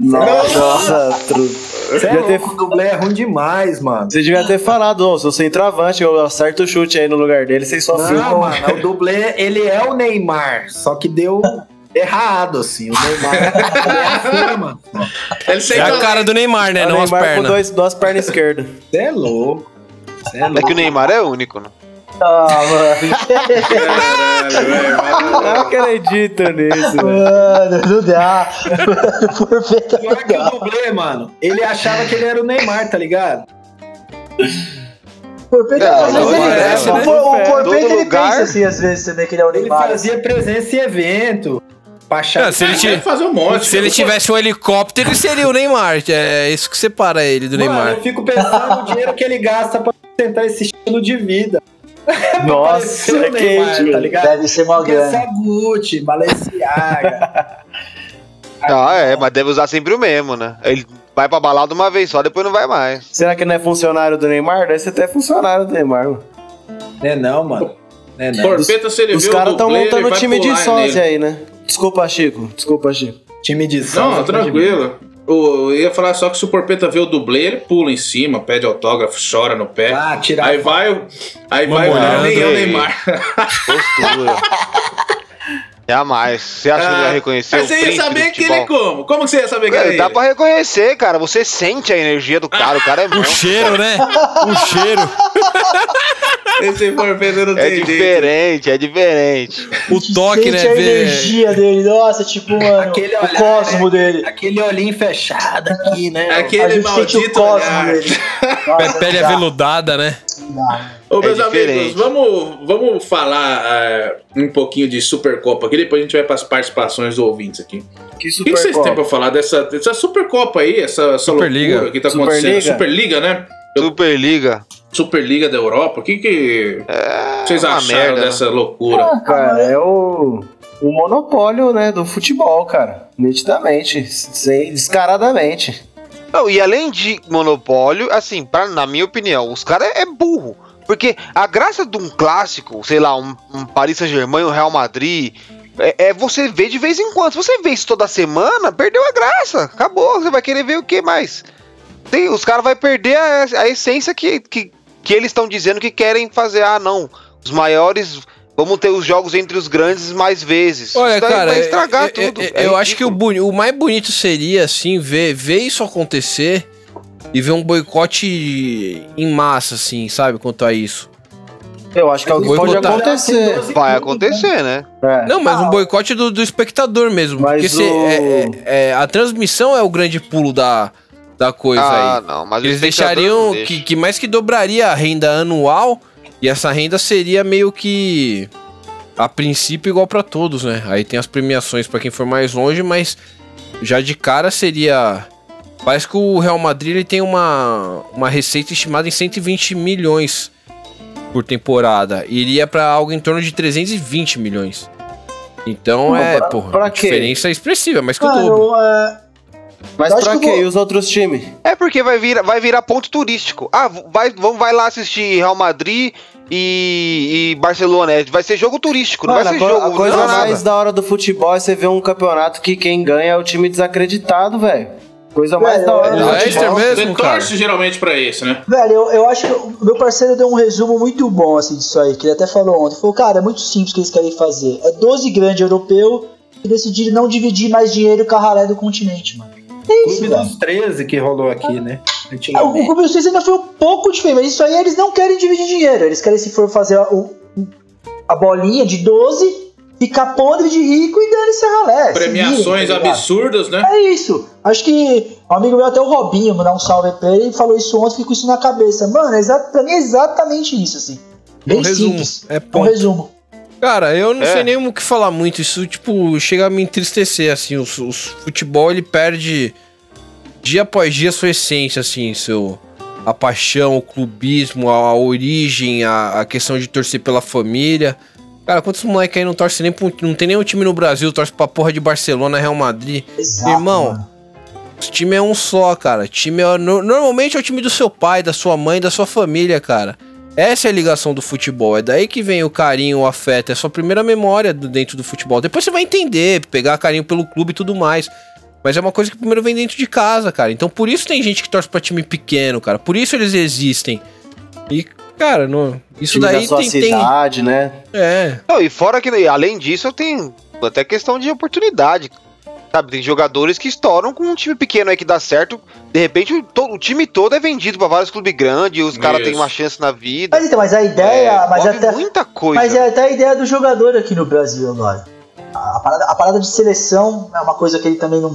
Nossa, tru... Você é ter- louco, o dublê é ruim demais, mano. Você devia ter falado, ô, sou centroavante, eu acerto o chute aí no lugar dele, vocês só Não, mano, o dublê, ele é o Neymar, só que deu errado, assim. O Neymar ele é assim, mano. Ele É a cara do Neymar, né? É o Não as Neymar com pernas. dois, duas pernas esquerdas. Você é louco. Você é É louco. que o Neymar é único, né? Ah, mano. Caralho, velho. Não acredito nisso. velho. Mano, não dá. Mano, Porpeta Pior que o não dublê, mano, ele achava que ele era o Neymar, tá ligado? Porpeta, É, às vezes não ele- parece, o né? Por- o Porpeta ele lugar. pensa assim, às vezes, também que ele é o Ele Neymar. fazia presença em evento. Ah, se ele Deve ti- fazer um monte. Se ele tivesse um helicóptero, ele seria o Neymar. É isso que separa ele do Mano, Neymar. eu fico pensando no dinheiro que ele gasta pra tentar esse estilo de vida. Nossa, é Neymar, quente, tá ligado? Deve ser é só Gucci, Balenciaga. Ah, é, mas deve usar sempre o mesmo, né? Ele vai pra balada uma vez só, depois não vai mais. Será que não é funcionário do Neymar? Deve ser até funcionário do Neymar, mano. Não é não, mano. Não é não. Porpeta, se ele Os caras estão montando time de sósia nele. aí, né? Desculpa, Chico. Desculpa, Chico. Time de Santos. Não, tranquilo. O- Eu ia falar só que se o Porpeta vê o dublê, ele pula em cima, pede autógrafo, chora no pé. Ah, tirar Aí vai, o- aí vai olhar, olhando nem o aí. Neymar. Postura. Jamais. Você acha que ele ia reconhecer Mas o você ia príncipe do saber que ele é como? Como que você ia saber que era Cara, Dá ele? pra reconhecer, cara. Você sente a energia do cara. O cara é O cheiro, né? O cheiro. Esse Porpeta não É tem jeito. diferente, é diferente. O toque, né? Sente a Ver... energia dele. Nossa, tipo, mano, Aquele o olhar, cosmo dele. Aquele olhinho fechado aqui, né? A Aquele sente o maldito cosmo olhar. dele. Nossa, Pele aveludada, né? não dá. Ô, meus É amigos, diferente. vamos, vamos falar é, um pouquinho de Supercopa aqui, depois a gente vai para as participações do ouvintes aqui. Que O que, que vocês têm pra falar dessa, dessa Supercopa aí, essa, essa Superliga. loucura que tá acontecendo? Superliga? Superliga, né? Superliga. Superliga da Europa. O que, que É vocês acharam merda, né? dessa loucura? Cara, é o, o monopólio, né, do futebol, cara. Nitidamente. Sem, descaradamente. Não, e além de monopólio, assim, pra, na minha opinião, os caras é burro. Porque a graça de um clássico, sei lá, um, um Paris Saint-Germain, um Real Madrid, é, é você ver de vez em quando. Se você vê isso toda semana, perdeu a graça. Acabou. Você vai querer ver o que mais? Tem, os caras vão perder a, a essência que, que, que eles estão dizendo que querem fazer. Ah, não. Os maiores. Vamos ter os jogos entre os grandes mais vezes. Olha, Isso cara, vai estragar eu, tudo. eu- É eu acho que o, ridículo. o mais bonito seria, assim, ver, ver isso acontecer e ver um boicote em massa, assim, sabe, quanto a isso. Eu acho que é o que pode acontecer. Vai acontecer, né? É. Não, mas um boicote do, do espectador mesmo. Mas porque se, o- é- é- é, a transmissão é o grande pulo da, da coisa Ah, aí. não, mas o Eles deixariam deixa. que, que mais que dobraria a renda anual e essa renda seria meio que a princípio igual pra todos, né? Aí tem as premiações pra quem for mais longe, mas já de cara seria parece que o Real Madrid ele tem uma, uma receita estimada em 120 milhões por temporada. Iria pra algo em torno de 320 milhões. Então Não, é, pra- porra, pra a quê? diferença é expressiva, mais que o dobro. Mano, é, Mas Eu pra que quê? eu vou- E os outros times? É porque vai virar, vai virar ponto turístico. Ah, vai, vamos, vai lá assistir Real Madrid e, e Barcelona. É, Vai ser jogo turístico, não Mano, vai a, ser co- jogo. a coisa não é mais nada. da hora do futebol é você ver um campeonato que quem ganha é o time desacreditado, velho. Coisa mais Velho, da hora é do o Leicester futebol. mesmo, Você cara. torce geralmente pra isso, né? Velho, eu, eu acho que o meu parceiro deu um resumo muito bom assim disso aí, que ele até falou ontem. Ele falou, cara, é muito simples o que eles querem fazer. É 12 grandes europeus que decidiram não dividir mais dinheiro com a ralé do continente, mano. É isso, Clube dos 13 que rolou aqui, né? Ah, O. Clube dos 13 ainda foi um pouco diferente, mas isso aí eles não querem dividir dinheiro. Eles querem, se for fazer a, o- a bolinha de 12, ficar podre de rico e dane-se a ralé. Premiações tá absurdas, né? É isso. Acho que um amigo meu, até o Robinho, mandar um salve pra ele, falou isso ontem, fico com isso na cabeça. Mano, é pra mim é exatamente isso, assim. Bem Um resumo. simples. É Um ponto. resumo. Cara, eu não É. sei nem o que falar muito. Isso, tipo, chega a me entristecer, assim. O, o futebol, ele perde dia após dia sua essência, assim, seu... A paixão, o clubismo, a, a origem, a, a questão de torcer pela família. Cara, quantos moleques aí não torcem nem pra um- Não tem nenhum time no Brasil, torce pra porra de Barcelona, Real Madrid. Exato. Irmão, mano. O time é um só, cara. Time é, no- normalmente é o time do seu pai, da sua mãe, da sua família, cara. Essa é a ligação do futebol. É daí que vem o carinho, o afeto. É a sua primeira memória do- dentro do futebol. Depois você vai entender, pegar carinho pelo clube e tudo mais. Mas é uma coisa que primeiro vem dentro de casa, cara. Então por isso tem gente que torce pra time pequeno, cara. Por isso eles existem. E, cara, no, isso Time daí da sua tem, tem. cidade, né? É. Não, e fora que, além disso, tem até questão de oportunidade. Sabe, tem jogadores que estouram com um time pequeno aí que dá certo. De repente, o, to- o time todo é vendido pra vários clubes grandes, os caras têm uma chance na vida. Mas então, mas a ideia. É, mas, até, muita coisa. mas é até a ideia do jogador aqui no Brasil agora. A parada, a parada de seleção é uma coisa que ele também não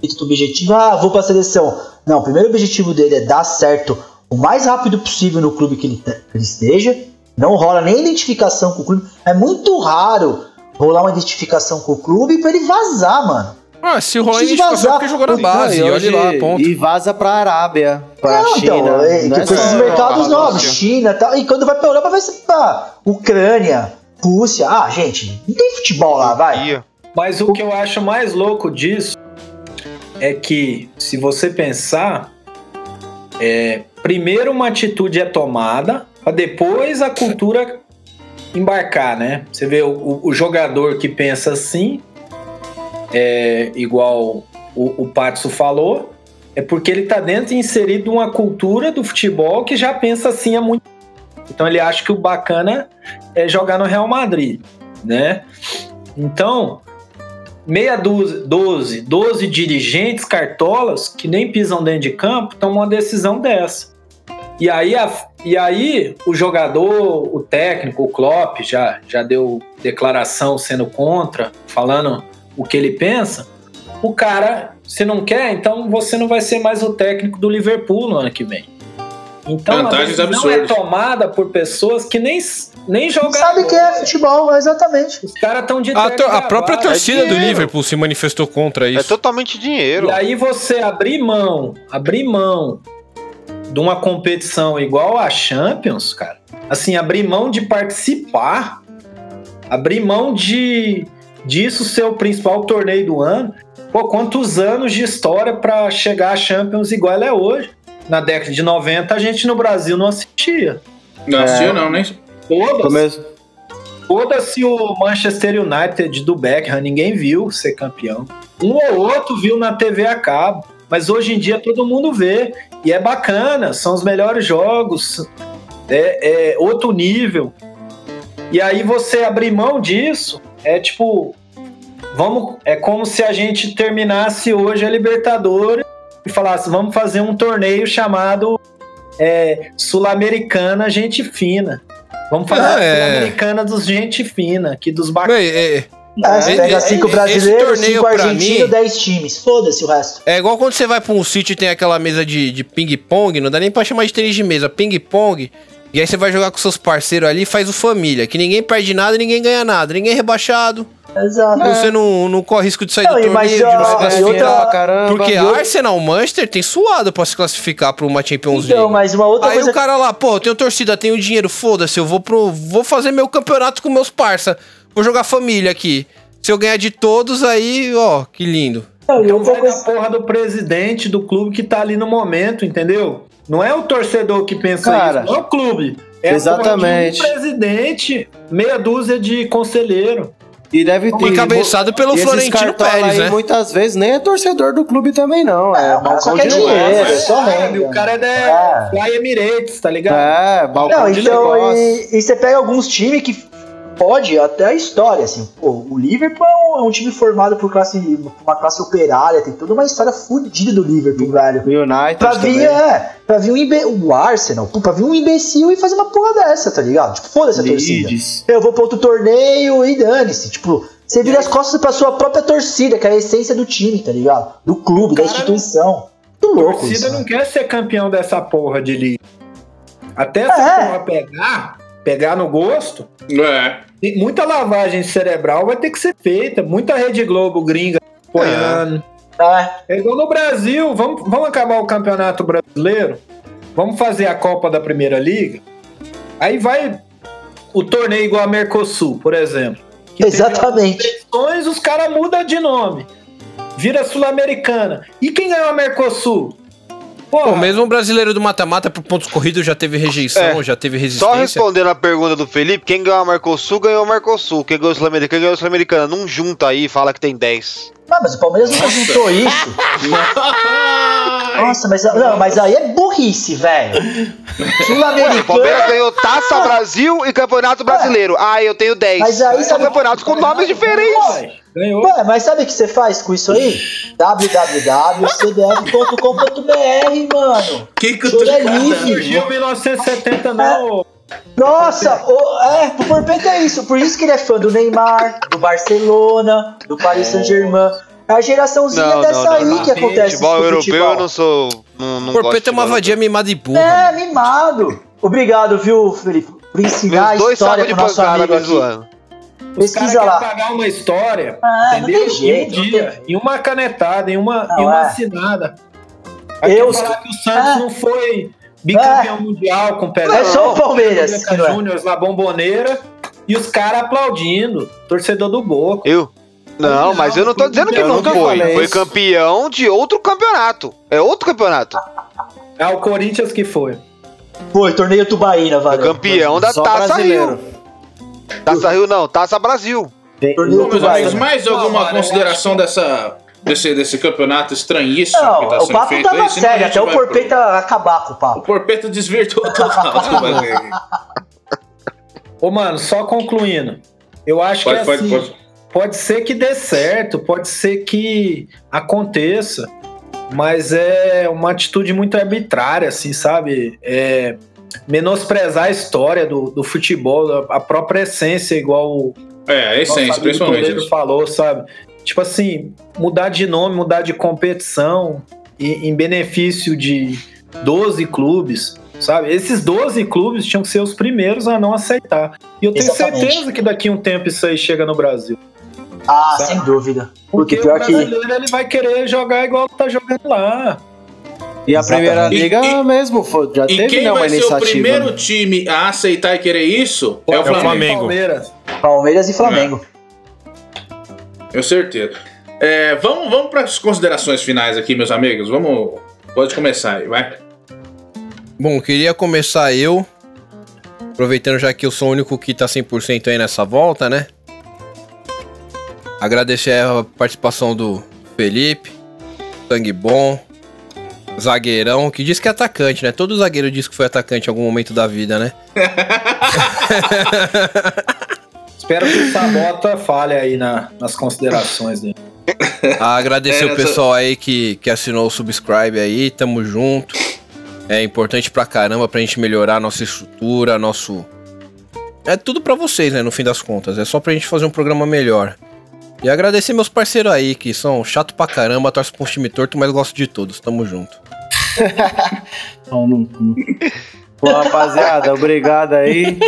tem objetivo. Ah, vou pra seleção. Não, o primeiro objetivo dele é dar certo o mais rápido possível no clube que ele, que ele esteja. Não rola nem identificação com o clube. É muito raro rolar uma identificação com o clube pra ele vazar, mano. Ah, se rolar identificação porque jogou na base. Não, e olha hoje- lá, ponto. E vaza pra Arábia, pra Não, China. então, é, não que é foi esses mercados novos. China e tal. E quando vai pra Europa vai ser pra Ucrânia, Rússia. Ah, gente, não tem futebol lá, vai. Mas o que eu acho mais louco disso é que, se você pensar, é, primeiro uma atitude é tomada, para depois a cultura embarcar, né? Você vê o, o jogador que pensa assim, é, igual o, o Patso falou, é porque ele tá dentro e inserido uma cultura do futebol que já pensa assim há muito Então ele acha que o bacana é jogar no Real Madrid, né? Então, meia dúzia, 12, 12 dirigentes cartolas que nem pisam dentro de campo tomam uma decisão dessa. E aí, a- e aí o jogador, o técnico, o Klopp já, já deu declaração sendo contra, falando o que ele pensa. O cara, se não quer, então você não vai ser mais o técnico do Liverpool no ano que vem. Então Vantagens a decisão é absurdas. tomada por pessoas que nem, nem jogam. Sabe o que é futebol, exatamente. Os caras estão de A, a própria gravata. torcida do dinheiro. Liverpool se manifestou contra É isso. totalmente dinheiro. E aí você abrir mão, abrir mão de uma competição igual a Champions, cara. Assim, abrir mão de participar, abrir mão de disso ser o principal torneio do ano. Pô, quantos anos de história pra chegar a Champions igual ela é hoje? Na década de 90 a gente no Brasil não assistia. Não assistiu, não, nem. Todas. Começo- Foda-se o Manchester United do Beckham, ninguém viu ser campeão. Um ou outro viu na TV a cabo, mas hoje em dia todo mundo vê e é bacana, são os melhores jogos, é, é outro nível. E aí você abrir mão disso é tipo, vamos, é como se a gente terminasse hoje a Libertadores e falasse: vamos fazer um torneio chamado é, Sul-Americana Gente Fina. Vamos fazer Ah, a é. Sul-Americana dos Gente Fina, aqui dos bacanas. É, Ah, você pega esse- cinco esse brasileiros, torneio cinco argentinos, mim- 10 times. Foda-se o resto. é igual quando você vai pra um sítio e tem aquela mesa de, de ping-pong, não dá nem pra chamar de tênis de mesa, ping-pong. E aí você vai jogar com seus parceiros ali e faz o família, que ninguém perde nada e ninguém ganha nada. Ninguém é rebaixado. Exato. Você não, não corre risco de sair Não, do e mas, torneio, de não se classificar. outra- pra caramba. Porque e outra- Arsenal, Manchester tem suado pra se classificar pra uma Champions League. Então, mas uma outra Aí coisa. o cara lá, pô, eu tenho torcida, tenho dinheiro, foda-se, eu vou pro. Vou fazer meu campeonato com meus parça. Vou jogar família aqui. Se eu ganhar de todos, aí, ó, que lindo. Não, e Então vai coisa. porra do presidente do clube que tá ali no momento, entendeu? Não é o torcedor que pensa Cara, isso, não é o clube. É exatamente. um presidente, meia dúzia de conselheiro. E deve ter. Encabeçado pelo e Florentino Pérez, aí, né? Muitas vezes nem é torcedor do clube também, não. É, o cara só balcão de dinheiro, é só renda. o cara é da É. Fly Emirates, tá ligado? É, balcão Não, de então, negócio. e, e você pega alguns times que pode até a história, assim, pô, o Liverpool é um, é um time formado por classe, uma classe operária, tem toda uma história fodida do Liverpool, velho. O United Pra vir, também. é, pra vir um imbe o Arsenal, pô, pra vir um imbecil e fazer uma porra dessa, tá ligado? Tipo, foda-se a torcida. Eu vou pra outro torneio e dane-se. Tipo, você vira as costas pra sua própria torcida, que é a essência do time, tá ligado? Do clube, da Cara, instituição. Muito A louco torcida isso. não né? quer ser campeão dessa porra de liga. Até essa É. porra pegar, pegar no gosto, É. tem muita lavagem cerebral vai ter que ser feita. Muita Rede Globo gringa apoiando. É. É igual no Brasil, vamos, vamos acabar o campeonato brasileiro, vamos fazer a Copa da Primeira Liga, aí vai o torneio igual a Mercosul, por exemplo. Exatamente. eleições, os caras mudam de nome, vira Sul-Americana. E quem ganhou a Mercosul? Porra, Pô, mesmo o brasileiro do mata-mata por pontos corridos já teve rejeição, É. já teve Só resistência. respondendo a pergunta do Felipe, quem ganhou a Mercosul, ganhou a Mercosul. Quem ganhou a Sul-Americana, ganhou a Sul-Americana. Não junta aí e fala que tem 10. Ah, mas o Palmeiras nunca juntou isso. Nossa, mas, não, mas aí é burrice, velho. O Palmeiras ganhou Taça Brasil e Campeonato Brasileiro. Ah, eu tenho 10. Mas aí São campeonatos com nomes diferentes. Ganhou. Ué, mas sabe o que você faz com isso aí? www.cbf.com.br, mano. Que que eu Jogo tô é livre. Surgiu 1970, não. Nossa, o, é, o Porpeta é isso. Por isso que ele é fã do Neymar, do Barcelona, do Paris Saint-Germain. É a geraçãozinha Não, dessa não, não, aí não. que acontece Futebol europeu futebol. eu não sou. Não, não O gosto Porpeta de é uma vadia mimada e burra. É, mimado. Obrigado, viu, Felipe, por ensinar Meus a dois história pro nosso pancada amigo me aqui. zoando. Os caras Pesquisa querem lá. pagar uma história, Ah, não entendeu? tem jeito, em um não dia, em uma canetada, em uma, Não, em uma é. assinada. Aí Eu- falar que o Santos É. não foi bicampeão mundial com o Pelé. É só o Palmeiras não é. Juniors na bomboneira e os caras aplaudindo, torcedor do Boca. Eu? Não, mas eu não tô dizendo que Eu não foi. Foi campeão de outro campeonato. É outro campeonato. É o Corinthians que foi. Foi, torneio Tubaína, valeu. campeão da Só Taça brasileiro. Rio. Taça Rio não, Taça Brasil. Torneio Bom, meus amigos, mais alguma eu consideração dessa, desse, desse campeonato estranhíssimo Não, que tá o sendo papo feito tava aí? sério, até o vai pro- Porpeta acabar com o O papo. Porpeta desvirtuou total aqui. Ô, mano, só concluindo. Eu acho Pode, que pode, assim, pode. Pode ser que dê certo, pode ser que aconteça, mas é uma atitude muito arbitrária, assim, sabe? É menosprezar a história do, do futebol, a própria essência, igual o É, a essência, principalmente. Toledo isso. falou, sabe? Tipo assim, mudar de nome, mudar de competição em, em benefício de 12 clubes, sabe? Esses 12 clubes tinham que ser os primeiros a não aceitar. E eu tenho Exatamente. certeza que daqui a um tempo isso aí chega no Brasil. Ah, Sabe? sem dúvida. Porque Porque o pior que. brasileiro ele vai querer jogar igual tá jogando lá. E a Exatamente. Primeira Liga e- mesmo, foi- já E teve quem né, uma vai ser o iniciativa. primeiro time a aceitar e querer isso é o Flamengo. Flamengo. Palmeiras. Palmeiras e Flamengo. Tenho certeza. É, vamos vamos para as considerações finais aqui, meus amigos. Vamos. Pode começar aí, vai. Bom, queria começar eu, aproveitando já que eu sou o único que tá 100% aí nessa volta, né? Agradecer a participação do Felipe, sangue bom, zagueirão, que diz que é atacante, né? Todo zagueiro diz que foi atacante em algum momento da vida, né? Espero que o Sabota fale aí na- nas considerações dele. Agradecer É, o essa- pessoal aí que, que assinou o subscribe aí, tamo junto. É importante pra caramba pra gente melhorar a nossa estrutura, nosso. É tudo pra vocês, né? No fim das contas. É só pra gente fazer um programa melhor. E agradecer meus parceiros aí, que são chato pra caramba, torce pra um time torto, mas gosto de todos. Tamo junto. Bom, rapaziada, obrigado aí.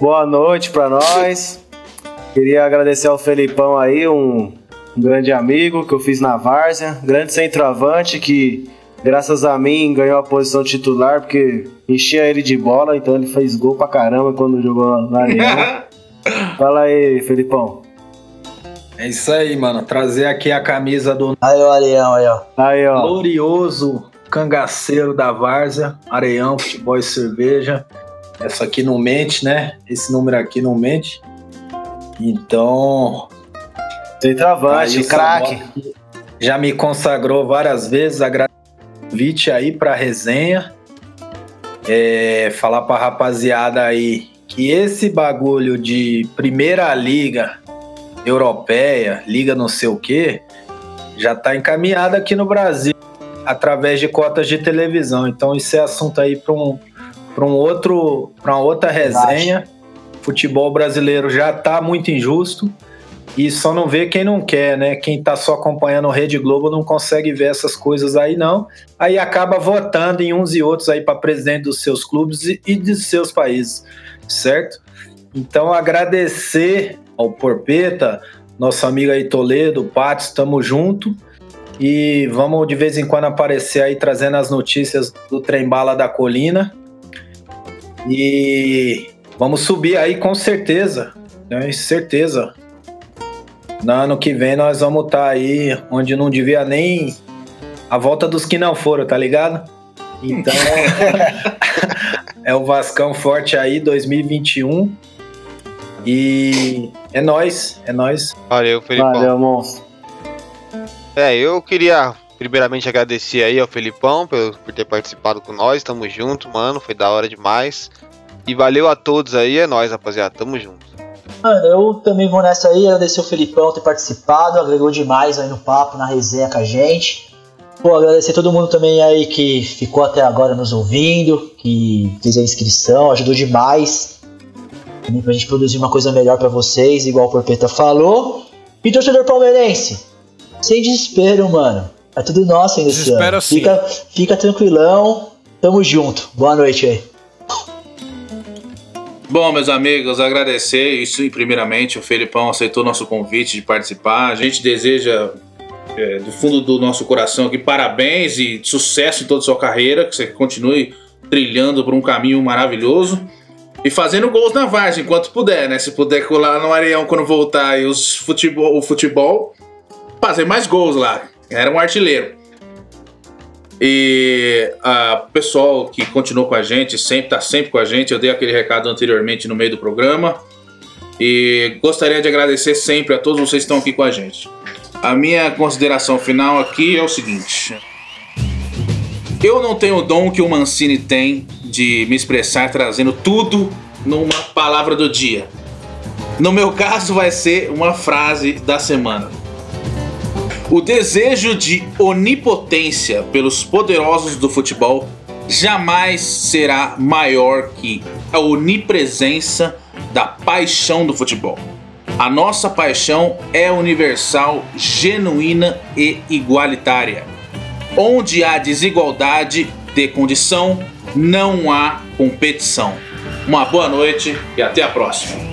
Boa noite pra nós. Queria agradecer ao Felipão aí, um, um grande amigo que eu fiz na Várzea, grande centroavante que, graças a mim, ganhou a posição titular, porque enchia ele de bola, então ele fez gol pra caramba quando jogou na Aliança. Fala aí, Felipão. É isso aí, mano. Trazer aqui a camisa do Aí, o Areão aí, ó. Aí, ó. glorioso cangaceiro da Várzea, Areião, Futebol e Cerveja. Essa aqui não mente, né? Esse número aqui não mente. Então, Centroavante, Aí, craque. Já me consagrou várias vezes. Agradeço o convite aí pra resenha. É, falar pra rapaziada aí que esse bagulho de primeira liga europeia, liga não sei o que, já tá encaminhado aqui no Brasil através de cotas de televisão. Então isso é assunto aí para um, pra um outro, para uma outra resenha. Futebol brasileiro já tá muito injusto. E só não vê quem não quer, né? Quem tá só acompanhando Rede Globo não consegue ver essas coisas aí, não. Aí acaba votando em uns e outros aí para presidente dos seus clubes e, e de seus países, certo? Então, agradecer ao Porpeta, nosso amigo aí Toledo, Patos, tamo junto. E vamos de vez em quando aparecer aí trazendo as notícias do trem bala da colina. E vamos subir aí com certeza, né? Certeza. No ano que vem nós vamos estar aí onde não devia nem a volta dos que não foram, tá ligado? Então é o Vascão forte aí 2021 e é nós, é nós. Valeu, Felipão. Valeu, monstro. É, eu queria primeiramente agradecer aí ao Felipão por, por ter participado com nós. Tamo junto, mano. Foi da hora demais. E valeu a todos aí, é nóis, rapaziada. Tamo junto. Mano, eu também vou nessa aí, agradecer o Felipão ter participado, agregou demais aí no papo, na resenha com a gente. Pô, agradecer todo mundo também aí que ficou até agora nos ouvindo, que fez a inscrição, ajudou demais. Também pra gente produzir uma coisa melhor pra vocês, igual o Porpeta falou. E torcedor palmeirense, sem desespero, mano. É tudo nosso ainda esse Desespero ano. sim. Fica, fica tranquilão, tamo junto. Boa noite aí. Bom, meus amigos, agradecer isso e primeiramente o Felipão aceitou nosso convite de participar. A gente deseja é, do fundo do nosso coração aqui parabéns e sucesso em toda a sua carreira, que você continue trilhando por um caminho maravilhoso e fazendo gols na Vargem enquanto puder, né? Se puder colar no Areião quando voltar e os futebol, o futebol, fazer mais gols lá. Era um artilheiro. E o pessoal que continuou com a gente, sempre tá sempre com a gente. Eu dei aquele recado anteriormente no meio do programa. E gostaria de agradecer sempre a todos vocês que estão aqui com a gente. A minha consideração final aqui é o seguinte: eu não tenho o dom que o Mancini tem de me expressar trazendo tudo numa palavra do dia. No meu caso, vai ser uma frase da semana. O desejo de onipotência pelos poderosos do futebol jamais será maior que a onipresença da paixão do futebol. A nossa paixão é universal, genuína e igualitária. Onde há desigualdade de condição, não há competição. Uma boa noite e até a próxima.